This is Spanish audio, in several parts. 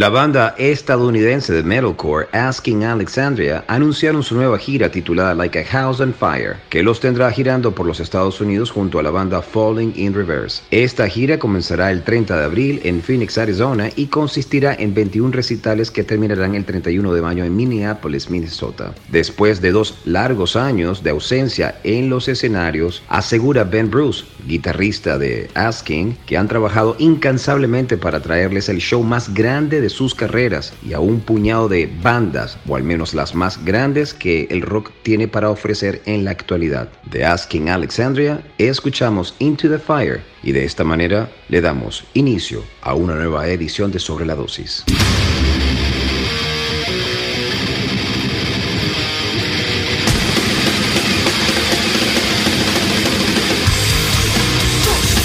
La banda estadounidense de metalcore Asking Alexandria anunciaron su nueva gira titulada Like a House on Fire, que los tendrá girando por los Estados Unidos junto a la banda Falling in Reverse. Esta gira comenzará el 30 de abril en Phoenix, Arizona y consistirá en 21 recitales que terminarán el 31 de mayo en Minneapolis, Minnesota. Después de dos largos años de ausencia en los escenarios, asegura Ben Bruce, guitarrista de Asking, que han trabajado incansablemente para traerles el show más grande de sus carreras y a un puñado de bandas, o al menos las más grandes que el rock tiene para ofrecer en la actualidad. De Asking Alexandria, escuchamos Into the Fire y de esta manera le damos inicio a una nueva edición de Sobre la Dosis.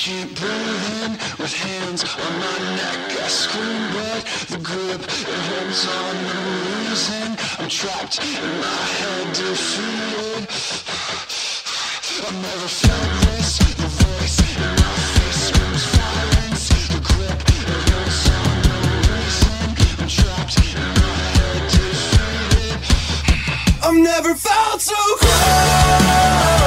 I can't breathe in with hands on my neck. I scream, but the grip it holds on no reason. I'm trapped in my head, defeated. I've never felt this. The voice in my face screams violence. The grip it holds on no reason. I'm trapped in my head, defeated. I've never felt so close.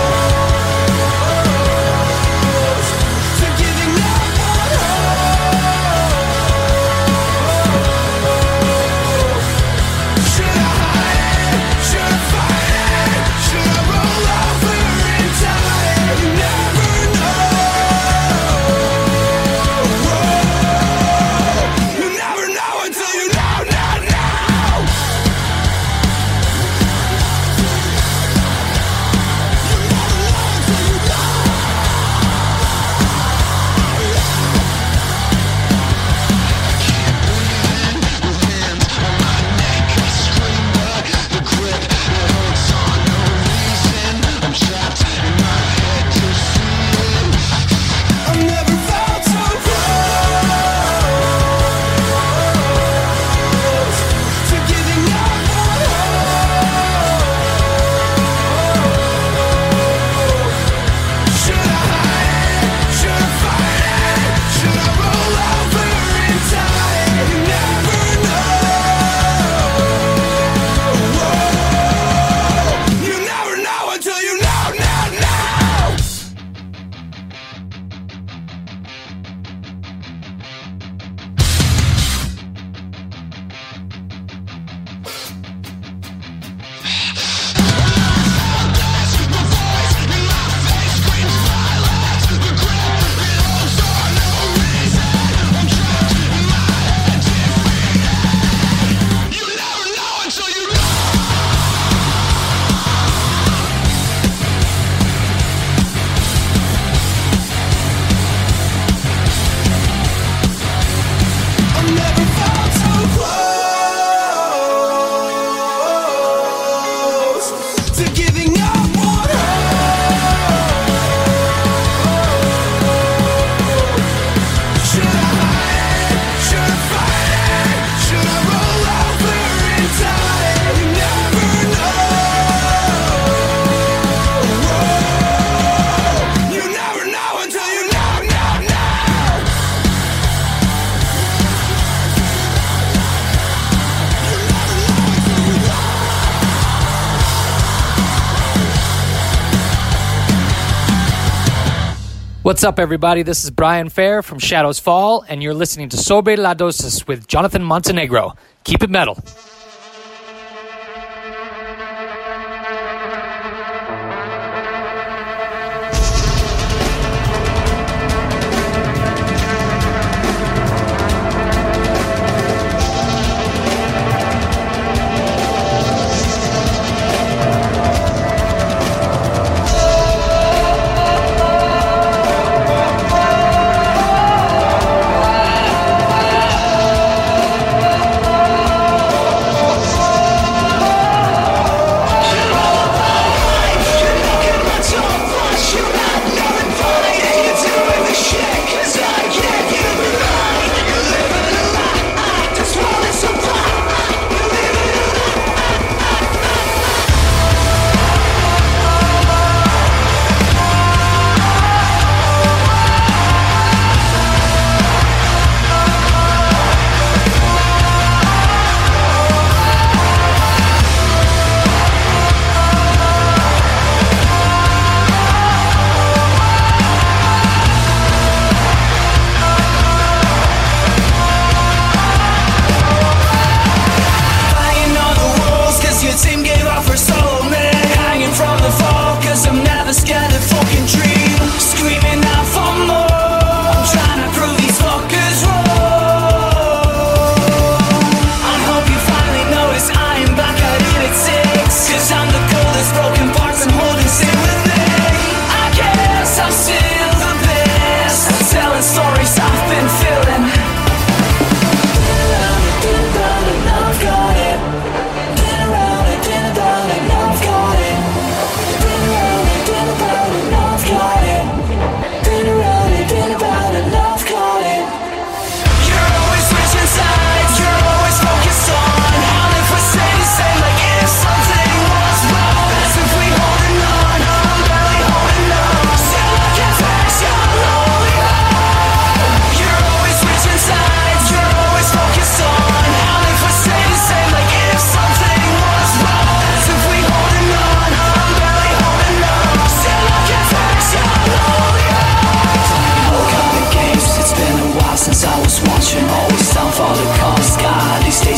What's up, everybody? This is Brian Fair from Shadows Fall, and you're listening to Sobre la Dosis with Jonathan Montenegro. Keep it metal.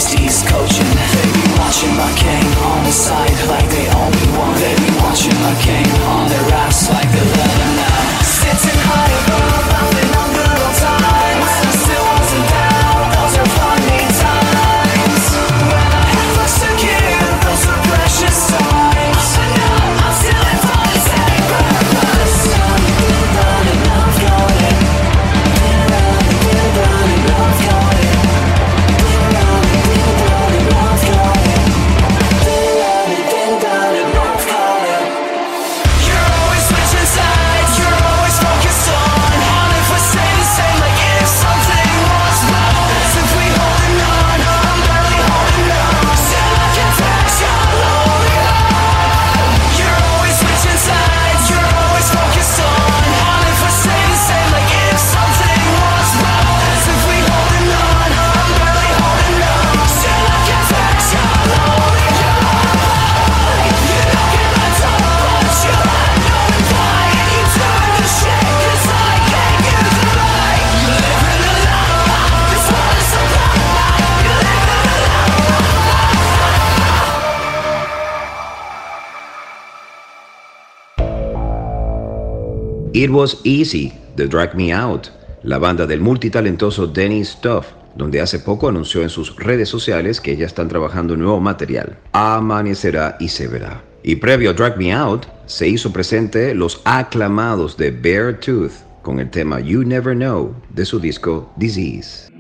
besties coaching. They be watching my game on the side like they only want. They be watching my game on the right. It Was Easy de Drag Me Out, la banda del multitalentoso Denny Stuff, donde hace poco anunció en sus redes sociales que ya están trabajando nuevo material. Amanecerá y se verá. Y previo a Drag Me Out, se hizo presente los aclamados de Beartooth con el tema You Never Know de su disco Disease.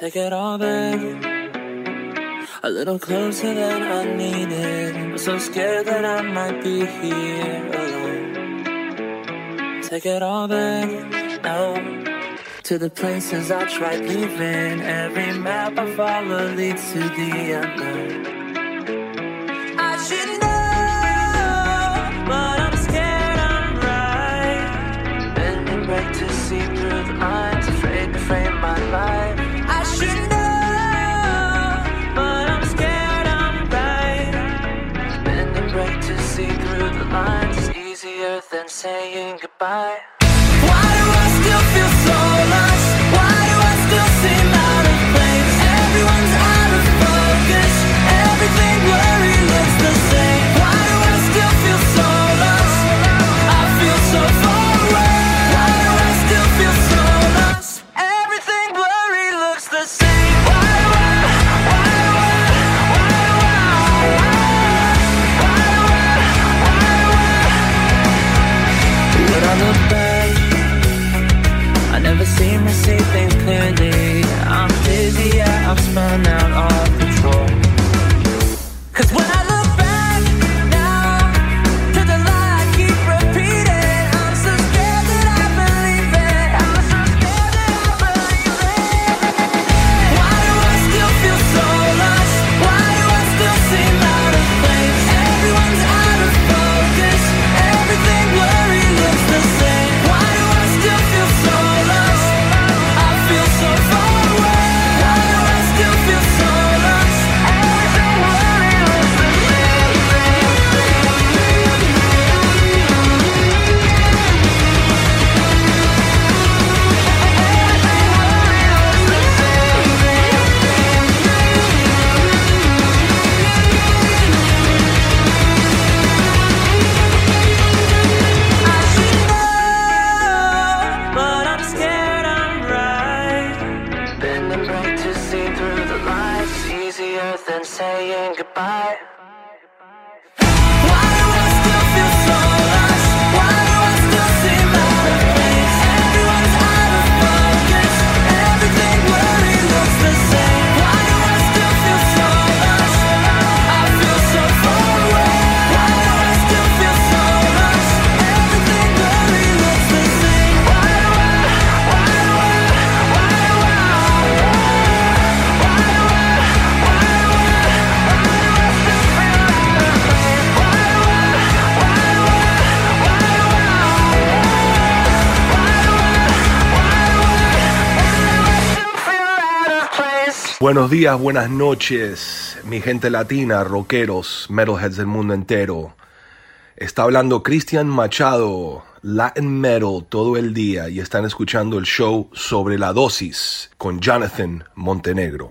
take it all back. A little closer than I needed. I'm so scared that I might be here alone. Take it all back no. To the places I tried leaving. Every map I follow leads to the unknown. my Buenos días, buenas noches, mi gente latina, rockeros, metalheads del mundo entero. Está hablando Cristian Machado, Latin Metal, todo el día y están escuchando el show sobre la dosis con Jonathan Montenegro.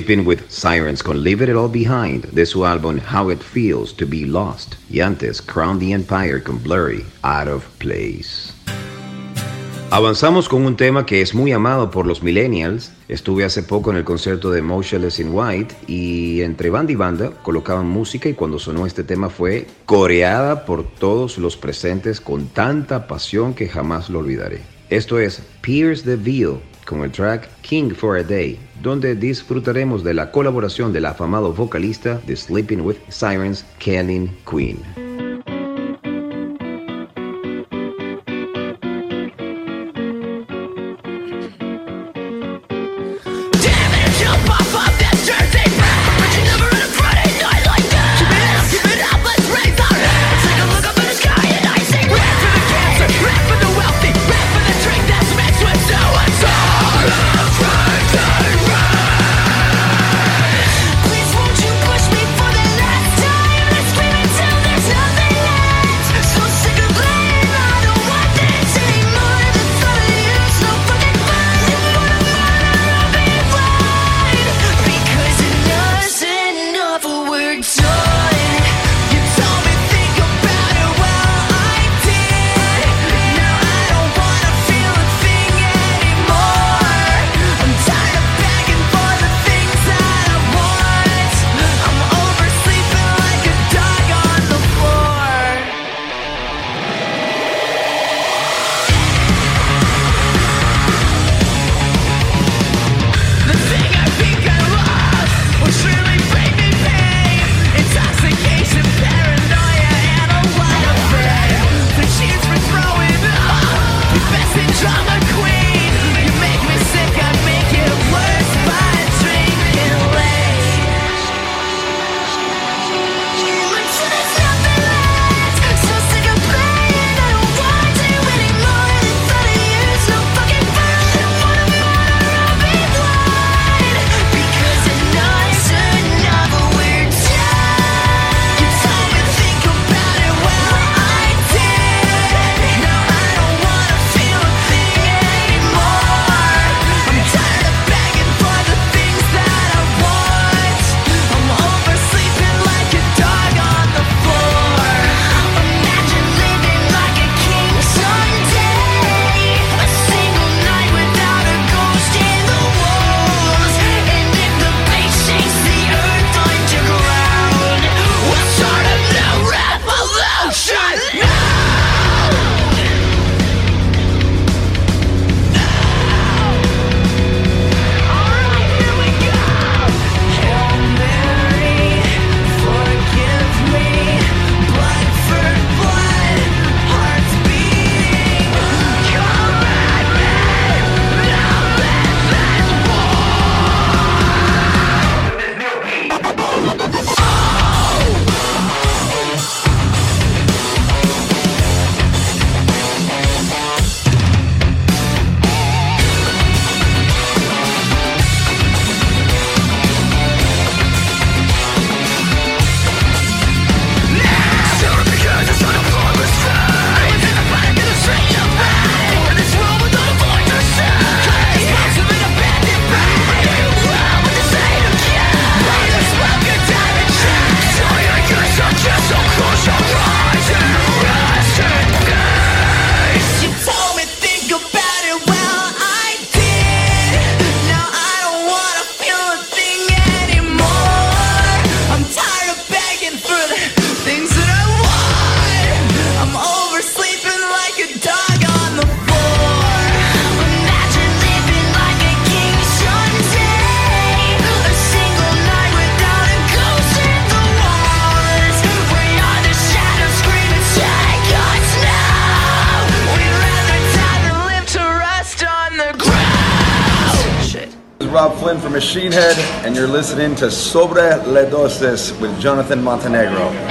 Sleeping with Sirens con Leave It All Behind de su álbum How It Feels to Be Lost y antes Crown the Empire con Blurry Out of Place. Avanzamos con un tema que es muy amado por los millennials. Estuve hace poco en el concierto de Motionless in White y entre banda y banda colocaban música y cuando sonó este tema fue coreada por todos los presentes con tanta pasión que jamás lo olvidaré. Esto es Pierce the Veil con el track King for a Day, donde disfrutaremos de la colaboración del afamado vocalista de Sleeping with Sirens, Kellen Queen. Machine Head, and you're listening to Sobre Le Dosis with Jonathan Montenegro.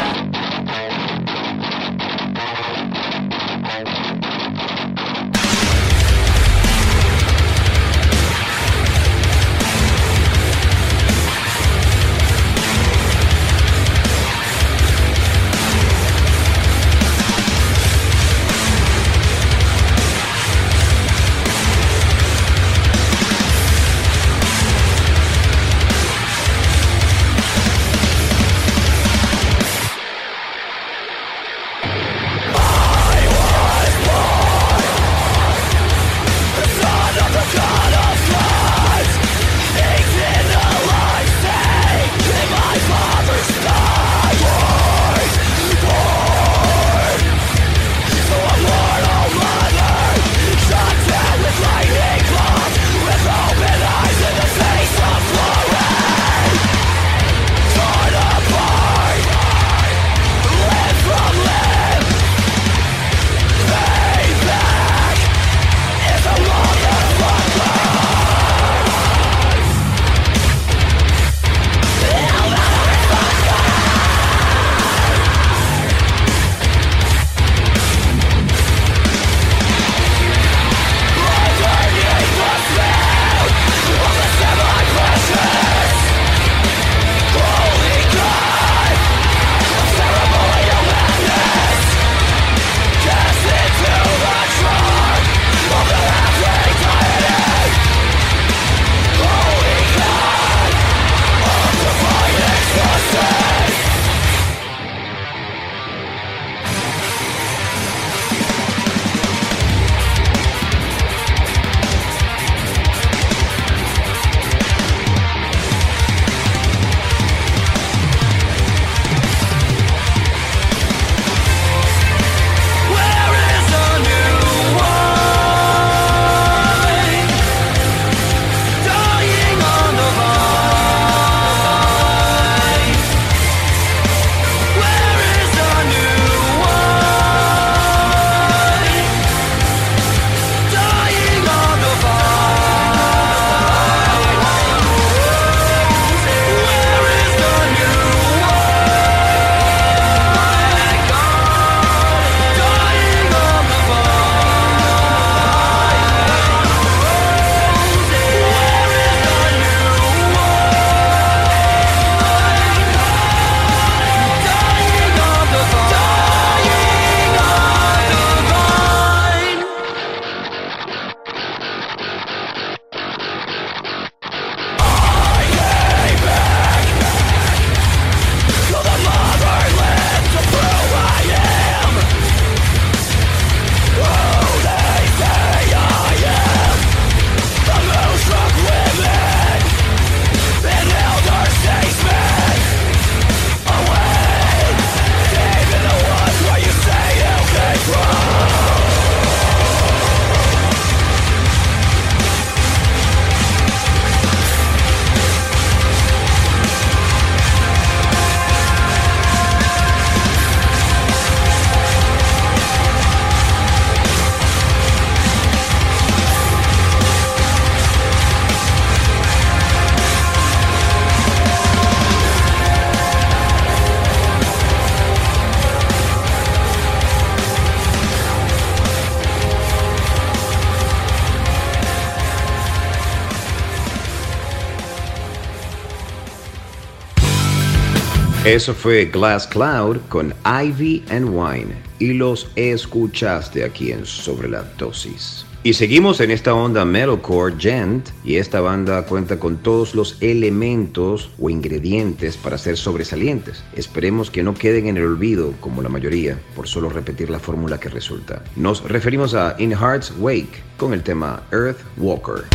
Eso fue Glass Cloud con Ivy and Wine y los escuchaste aquí en Sobre la Dosis. Y seguimos en esta onda metalcore gent y esta banda cuenta con todos los elementos o ingredientes para ser sobresalientes. Esperemos que no queden en el olvido como la mayoría por solo repetir la fórmula que resulta. Nos referimos a In Heart's Wake con el tema Earth Walker.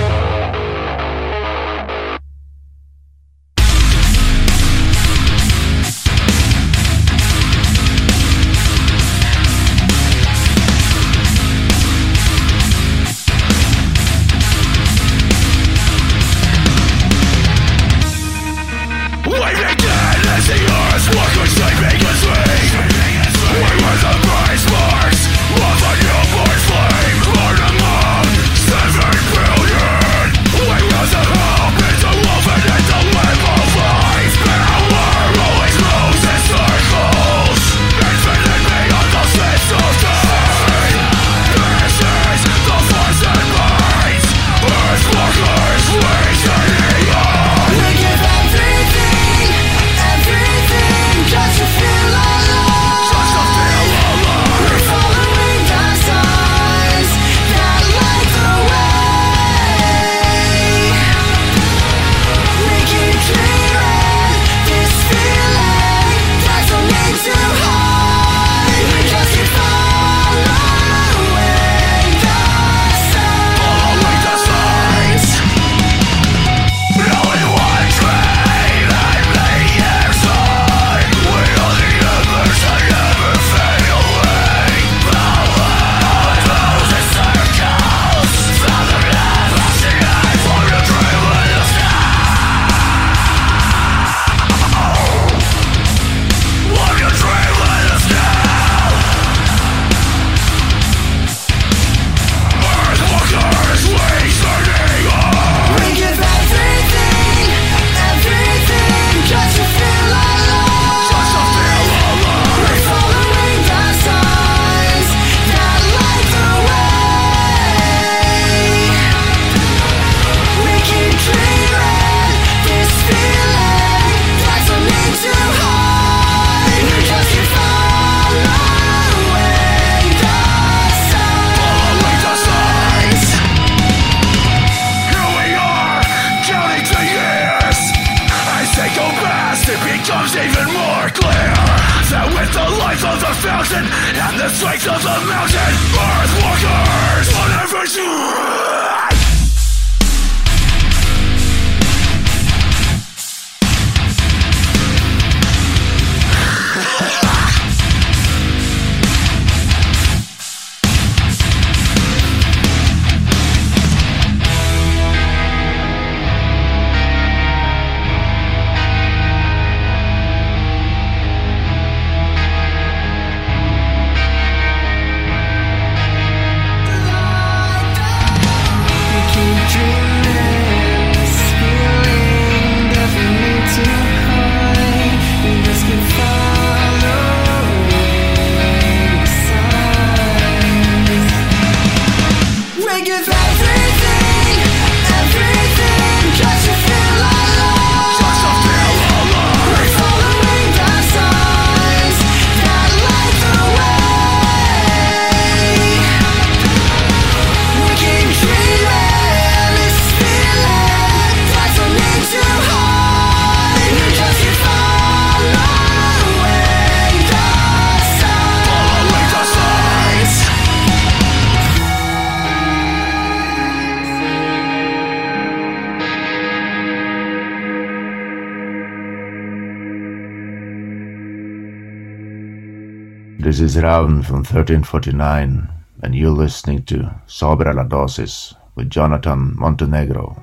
This is Raun from 1349, and you're listening to Sobre la Dosis with Jonathan Montenegro.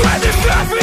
God knows all those nights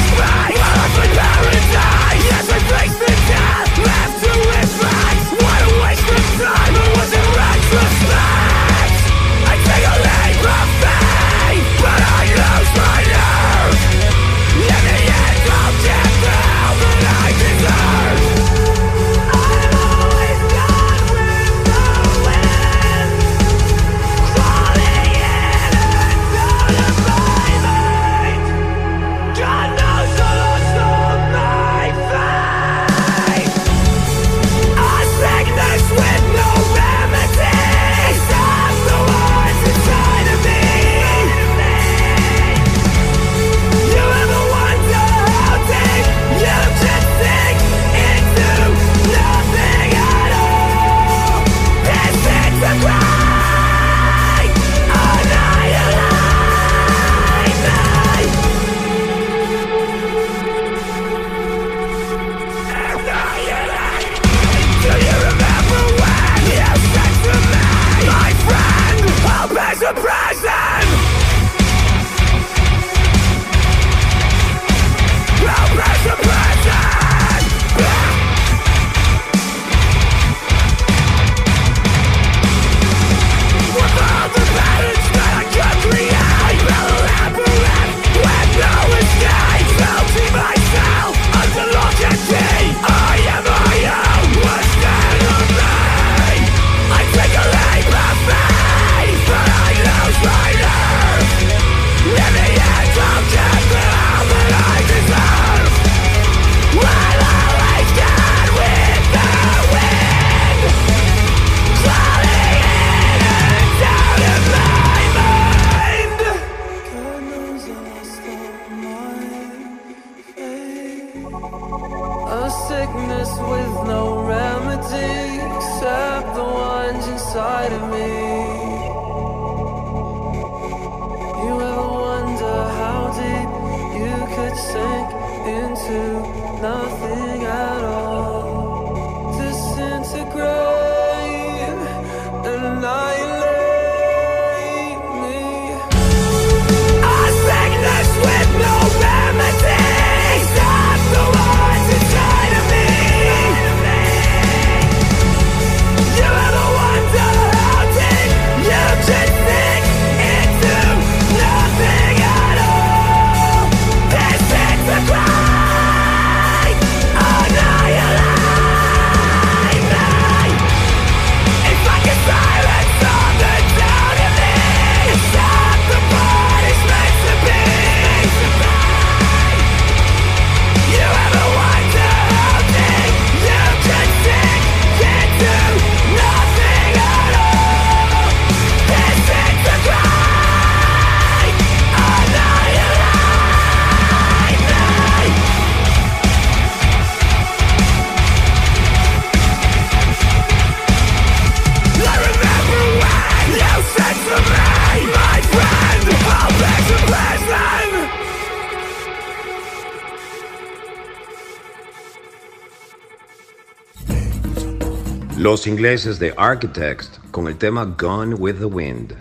Los ingleses de Architects con el tema Gone with the Wind.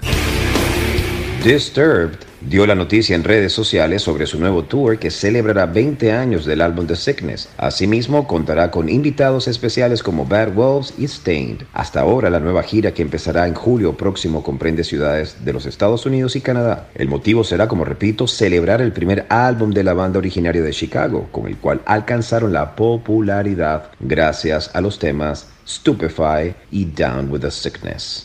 Disturbed dio la noticia en redes sociales sobre su nuevo tour que celebrará 20 años del álbum The Sickness. Asimismo, contará con invitados especiales como Bad Wolves y Stained. Hasta ahora, la nueva gira que empezará en julio próximo comprende ciudades de los Estados Unidos y Canadá. El motivo será, como repito, celebrar el primer álbum de la banda originaria de Chicago, con el cual alcanzaron la popularidad gracias a los temas stupefy, eat down with a sickness.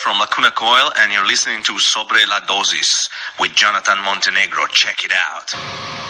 from Lacuna Coil, and you're listening to Sobre la Dosis with Jonathan Montenegro. Check it out.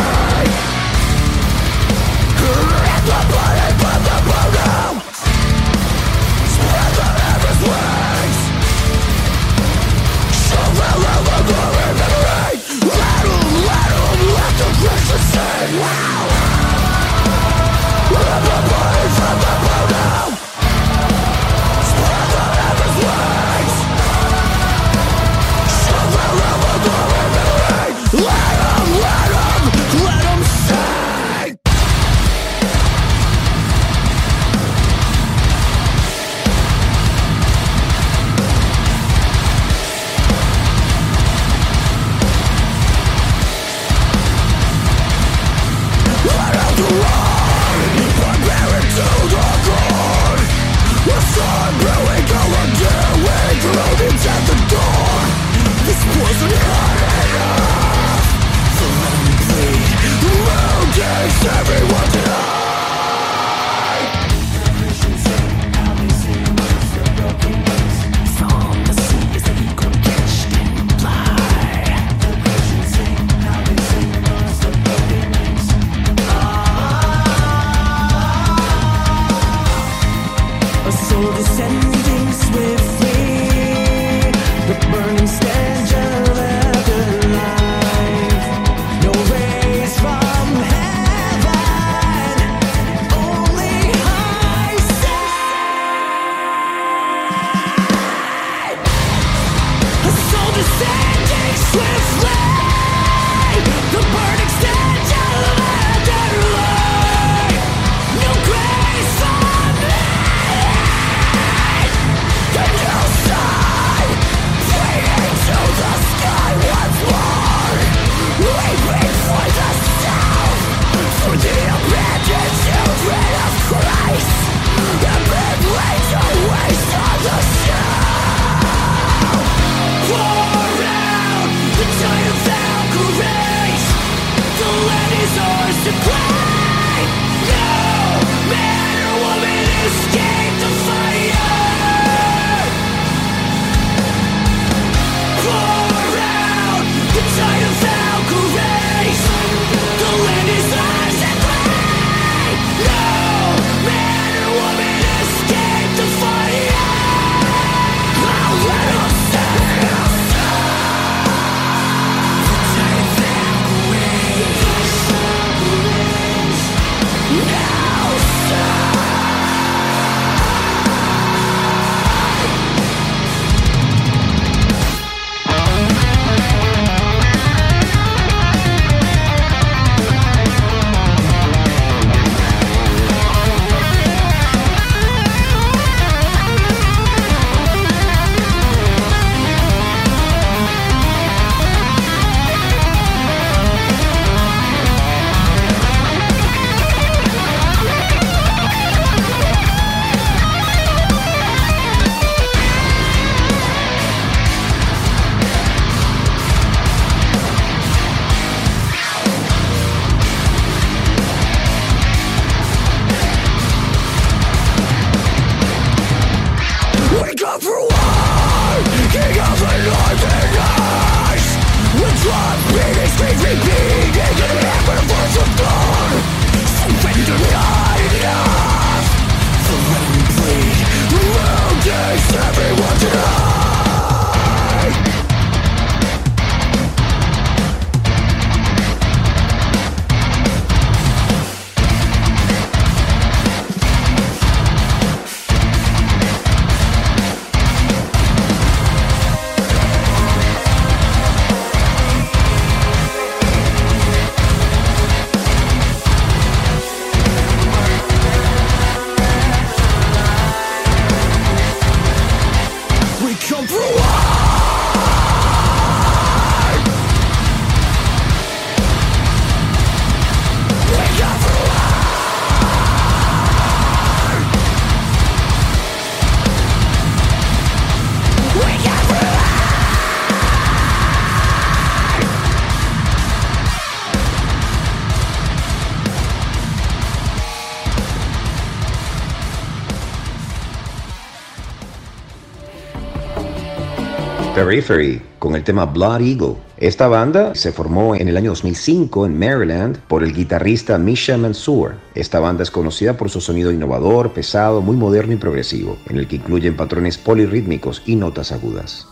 Wow! Periphery con el tema Blood Eagle. Esta banda se formó en el año 2005 en Maryland por el guitarrista Misha Mansour. Esta banda es conocida por su sonido innovador, pesado, muy moderno y progresivo, en el que incluyen patrones polirrítmicos y notas agudas.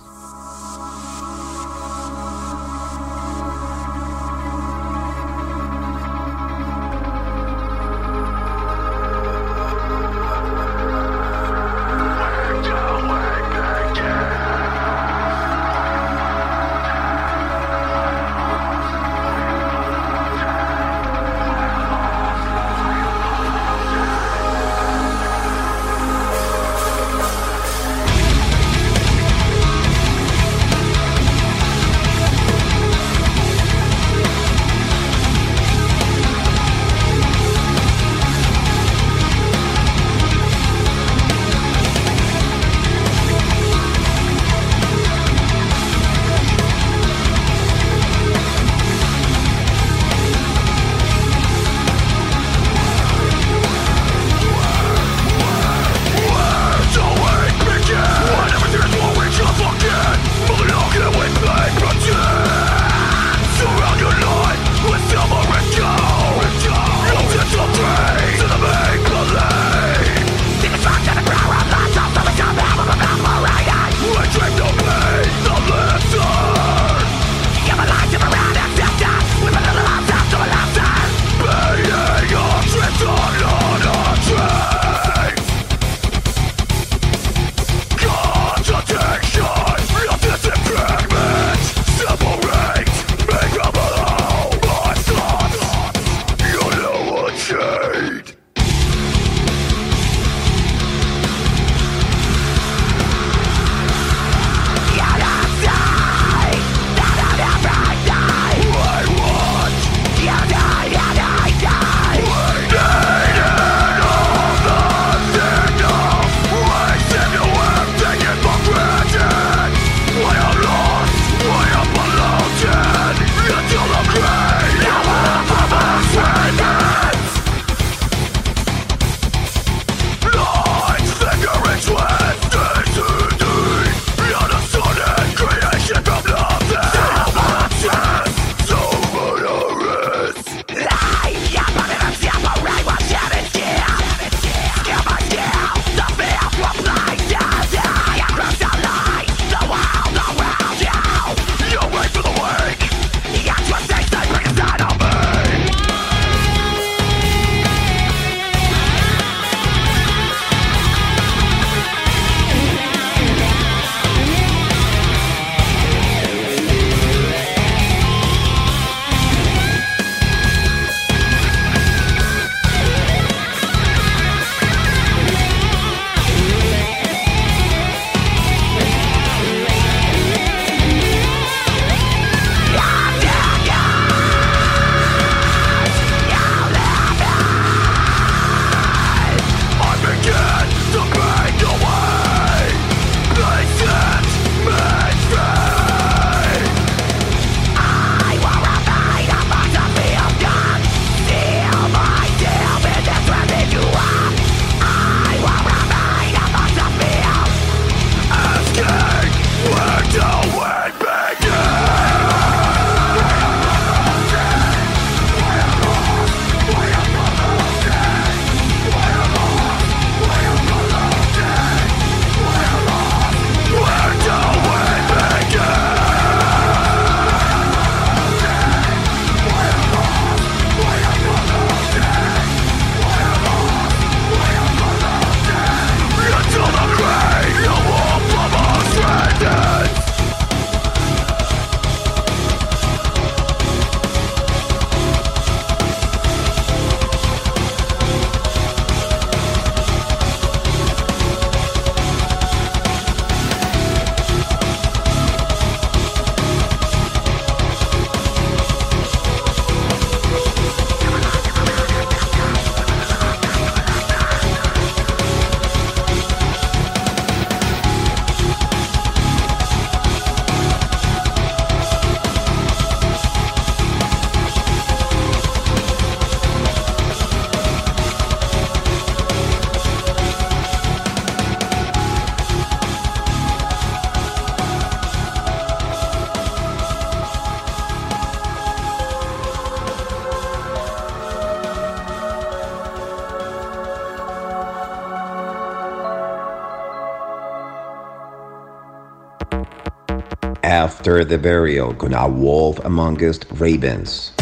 After the Burial con A Wolf Amongst Ravens.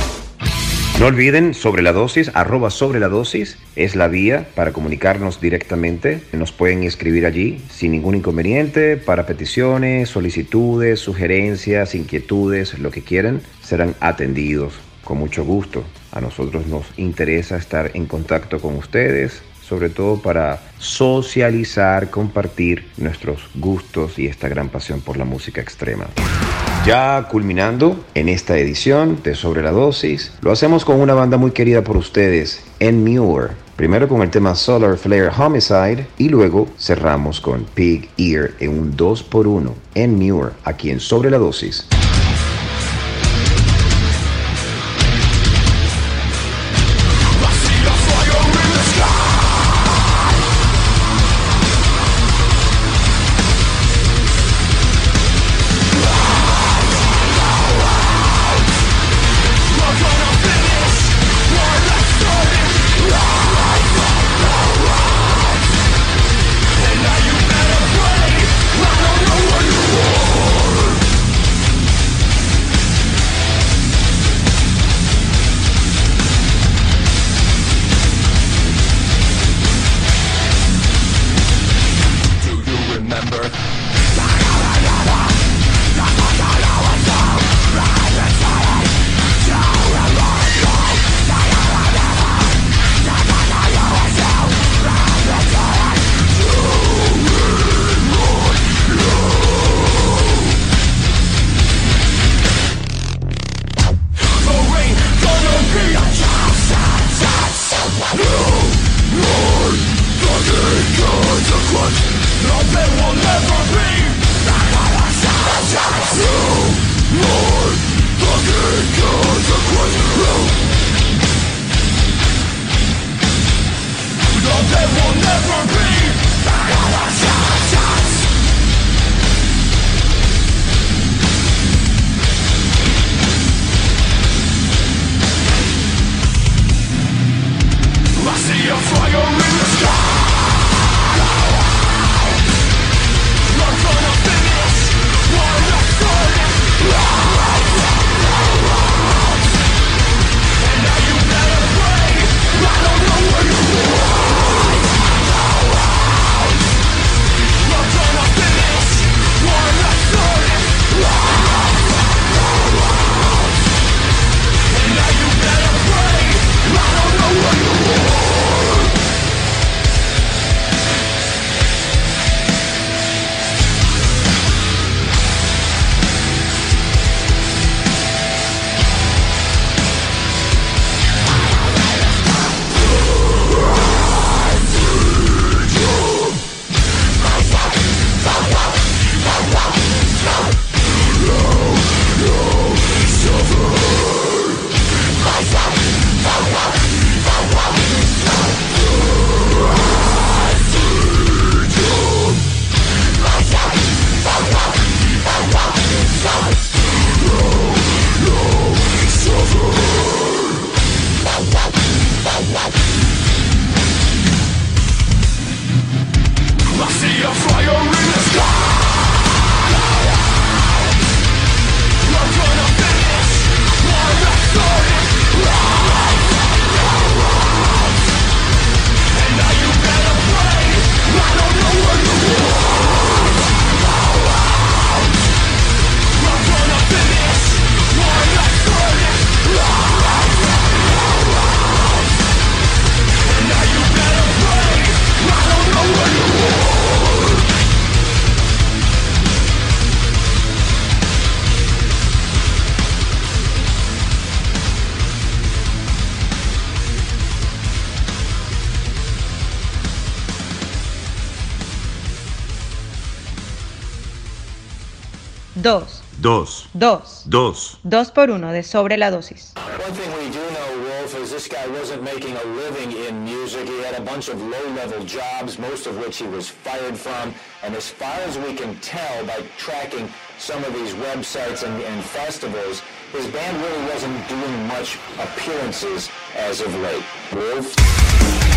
No olviden sobre la dosis, arroba sobre la dosis es la vía para comunicarnos directamente. Nos pueden escribir allí sin ningún inconveniente para peticiones, solicitudes, sugerencias, inquietudes, lo que quieran, serán atendidos con mucho gusto. A nosotros nos interesa estar en contacto con ustedes, sobre todo para socializar, compartir nuestros gustos y esta gran pasión por la música extrema. Ya culminando en esta edición de Sobre la Dosis, lo hacemos con una banda muy querida por ustedes, En Muir. Primero con el tema Solar Flare Homicide y luego cerramos con Pig Ear en un 2x1 en Muir, aquí en Sobre la Dosis. Dos. Dos. Dos. Dos. Dos por uno de sobre la dosis. One thing we do know, Wolf, is this guy wasn't making a living in music. He had a bunch of low-level jobs, most of which he was fired from. And as far as we can tell by tracking some of these websites and, and festivals, his band really wasn't doing much appearances as of late. Wolf?